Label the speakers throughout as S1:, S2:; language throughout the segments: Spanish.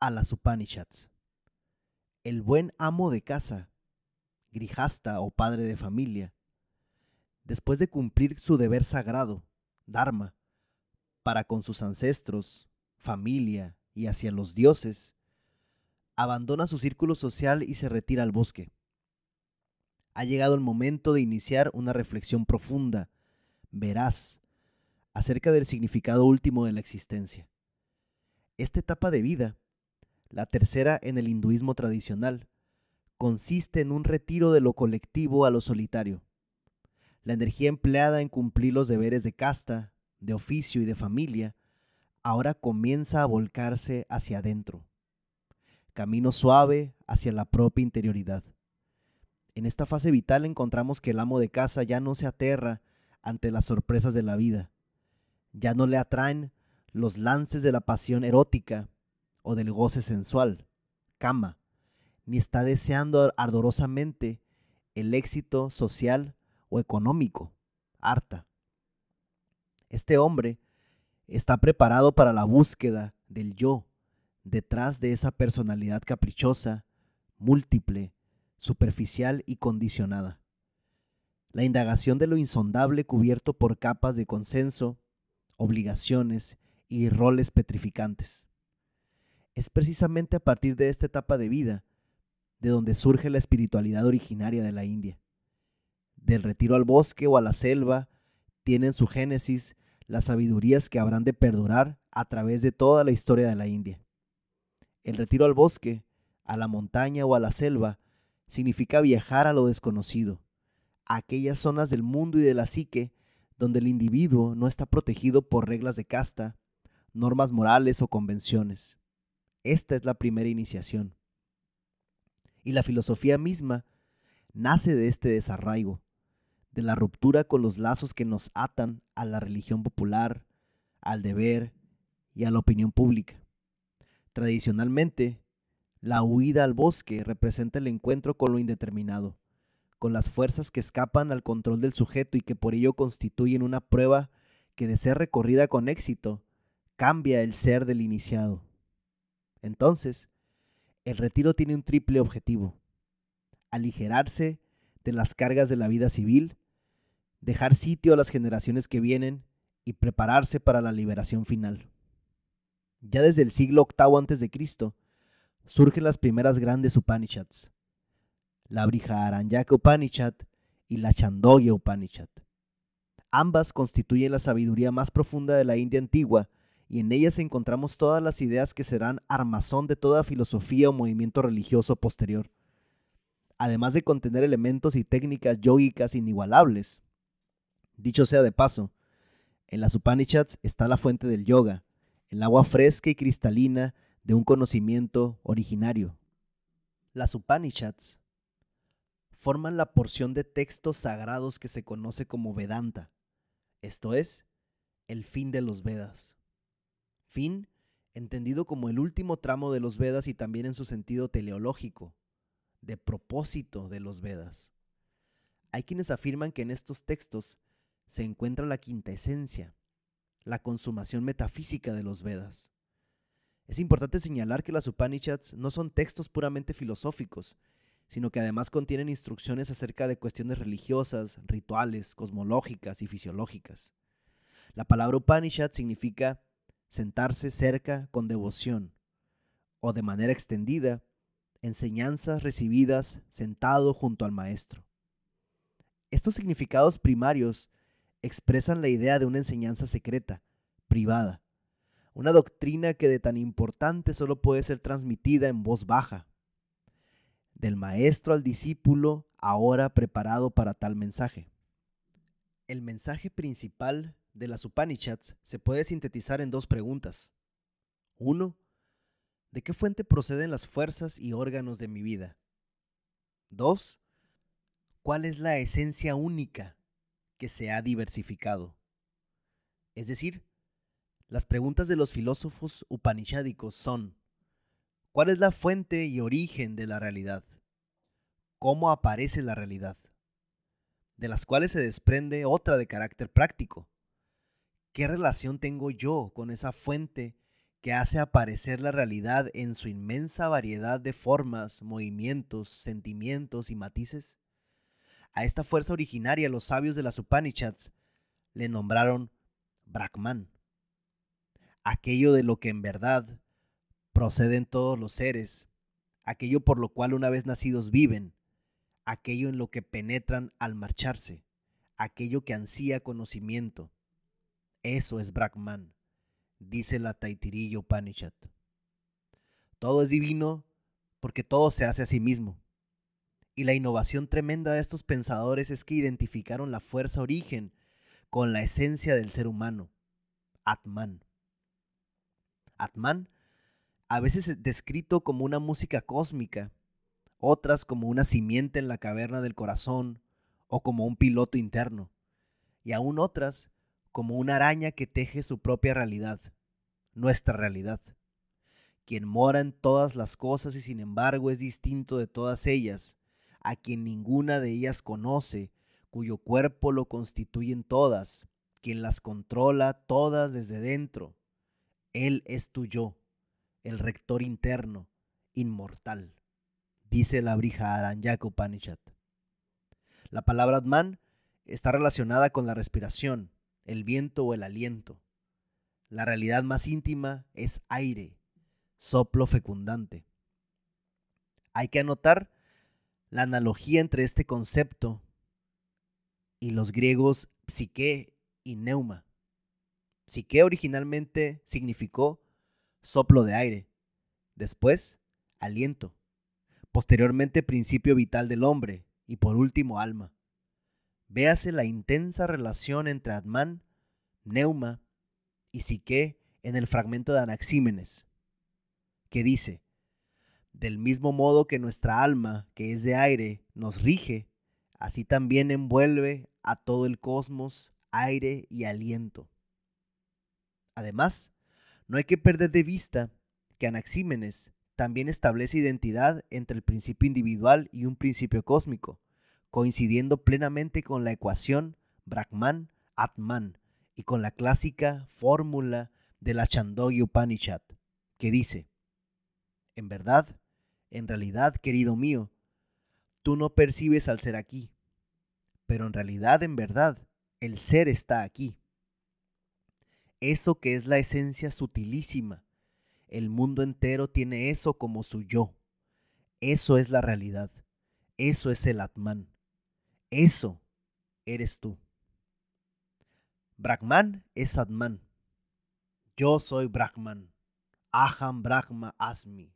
S1: A las Upanishads. El buen amo de casa, grijasta o padre de familia, después de cumplir su deber sagrado, Dharma, para con sus ancestros, familia y hacia los dioses, abandona su círculo social y se retira al bosque. Ha llegado el momento de iniciar una reflexión profunda, veraz, acerca del significado último de la existencia. Esta etapa de vida, la tercera en el hinduismo tradicional, consiste en un retiro de lo colectivo a lo solitario. La energía empleada en cumplir los deberes de casta, de oficio y de familia, ahora comienza a volcarse hacia adentro. Camino suave hacia la propia interioridad. En esta fase vital encontramos que el amo de casa ya no se aterra ante las sorpresas de la vida. Ya no le atraen los lances de la pasión erótica o del goce sensual, cama, ni está deseando ardorosamente el éxito social o económico, harta. Este hombre está preparado para la búsqueda del yo detrás de esa personalidad caprichosa, múltiple, superficial y condicionada. La indagación de lo insondable cubierto por capas de consenso, obligaciones y roles petrificantes. Es precisamente a partir de esta etapa de vida de donde surge la espiritualidad originaria de la India. Del retiro al bosque o a la selva tienen su génesis las sabidurías que habrán de perdurar a través de toda la historia de la India. El retiro al bosque, a la montaña o a la selva significa viajar a lo desconocido, a aquellas zonas del mundo y de la psique donde el individuo no está protegido por reglas de casta, normas morales o convenciones. Esta es la primera iniciación. Y la filosofía misma nace de este desarraigo, de la ruptura con los lazos que nos atan a la religión popular, al deber y a la opinión pública. Tradicionalmente, la huida al bosque representa el encuentro con lo indeterminado, con las fuerzas que escapan al control del sujeto y que por ello constituyen una prueba que de ser recorrida con éxito, cambia el ser del iniciado. Entonces, el retiro tiene un triple objetivo. Aligerarse de las cargas de la vida civil, dejar sitio a las generaciones que vienen y prepararse para la liberación final. Ya desde el siglo VIII a.C., surgen las primeras grandes Upanishads, la Brihadaranyaka Upanishad y la Chandogya Upanishad. Ambas constituyen la sabiduría más profunda de la India antigua y en ellas encontramos todas las ideas que serán armazón de toda filosofía o movimiento religioso posterior, además de contener elementos y técnicas yógicas inigualables. Dicho sea de paso, en las Upanishads está la fuente del yoga, el agua fresca y cristalina de un conocimiento originario. Las Upanishads forman la porción de textos sagrados que se conoce como Vedanta, esto es, el fin de los Vedas. Fin entendido como el último tramo de los Vedas y también en su sentido teleológico, de propósito de los Vedas. Hay quienes afirman que en estos textos se encuentra la quinta esencia, la consumación metafísica de los Vedas. Es importante señalar que las Upanishads no son textos puramente filosóficos, sino que además contienen instrucciones acerca de cuestiones religiosas, rituales, cosmológicas y fisiológicas. La palabra Upanishad significa sentarse cerca con devoción, o de manera extendida, enseñanzas recibidas sentado junto al maestro. Estos significados primarios expresan la idea de una enseñanza secreta, privada, una doctrina que de tan importante solo puede ser transmitida en voz baja, del maestro al discípulo ahora preparado para tal mensaje. El mensaje principal de las Upanishads se puede sintetizar en dos preguntas. Uno, ¿de qué fuente proceden las fuerzas y órganos de mi vida? Dos, ¿cuál es la esencia única que se ha diversificado? Es decir, las preguntas de los filósofos upanishádicos son, ¿cuál es la fuente y origen de la realidad? ¿Cómo aparece la realidad? De las cuales se desprende otra de carácter práctico. ¿Qué relación tengo yo con esa fuente que hace aparecer la realidad en su inmensa variedad de formas, movimientos, sentimientos y matices? A esta fuerza originaria los sabios de las Upanishads le nombraron Brahman, aquello de lo que en verdad proceden todos los seres, aquello por lo cual una vez nacidos viven, aquello en lo que penetran al marcharse, aquello que ansía conocimiento. Eso es Brahman, dice la Taitirillo Upanishad. Todo es divino porque todo se hace a sí mismo. Y la innovación tremenda de estos pensadores es que identificaron la fuerza origen con la esencia del ser humano, Atman. Atman a veces es descrito como una música cósmica, otras como una simiente en la caverna del corazón o como un piloto interno, y aún otras como una araña que teje su propia realidad, nuestra realidad, quien mora en todas las cosas y sin embargo es distinto de todas ellas, a quien ninguna de ellas conoce, cuyo cuerpo lo constituyen todas, quien las controla todas desde dentro. Él es tu yo, el rector interno, inmortal, dice la Brija Aranyaka Upanishad. La palabra Atman está relacionada con la respiración, el viento o el aliento. La realidad más íntima es aire, soplo fecundante. Hay que anotar la analogía entre este concepto y los griegos psique y neuma. Psique originalmente significó soplo de aire, después aliento, posteriormente principio vital del hombre y por último alma. Véase la intensa relación entre Atman, Neuma y Psique en el fragmento de Anaxímenes, que dice, del mismo modo que nuestra alma, que es de aire, nos rige, así también envuelve a todo el cosmos aire y aliento. Además, no hay que perder de vista que Anaxímenes también establece identidad entre el principio individual y un principio cósmico, coincidiendo plenamente con la ecuación Brahman-Atman y con la clásica fórmula de la Chandogya Upanishad, que dice, en verdad, en realidad, querido mío, tú no percibes al ser aquí, pero en realidad, en verdad, el ser está aquí eso que es la esencia sutilísima. El mundo entero tiene eso como su yo. Eso es la realidad. Eso es el Atman. Eso eres tú. Brahman es Atman. Yo soy Brahman. Aham Brahma Asmi.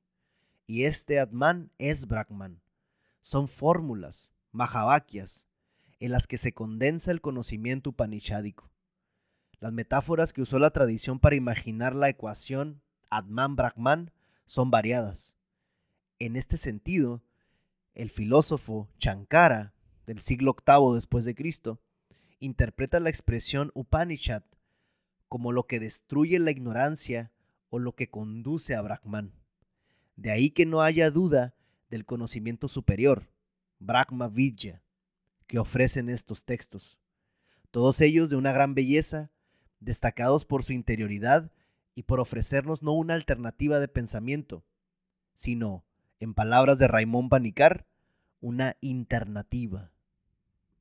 S1: Y este Atman es Brahman. Son fórmulas, Mahavakyas, en las que se condensa el conocimiento upanishádico. Las metáforas que usó la tradición para imaginar la ecuación Atman-Brahman son variadas. En este sentido, el filósofo Chankara, del siglo VIII después de Cristo, interpreta la expresión Upanishad como lo que destruye la ignorancia o lo que conduce a Brahman. De ahí que no haya duda del conocimiento superior, Brahma Vidya, que ofrecen estos textos. Todos ellos de una gran belleza destacados por su interioridad y por ofrecernos no una alternativa de pensamiento, sino, en palabras de Raymond Panicar, una internativa.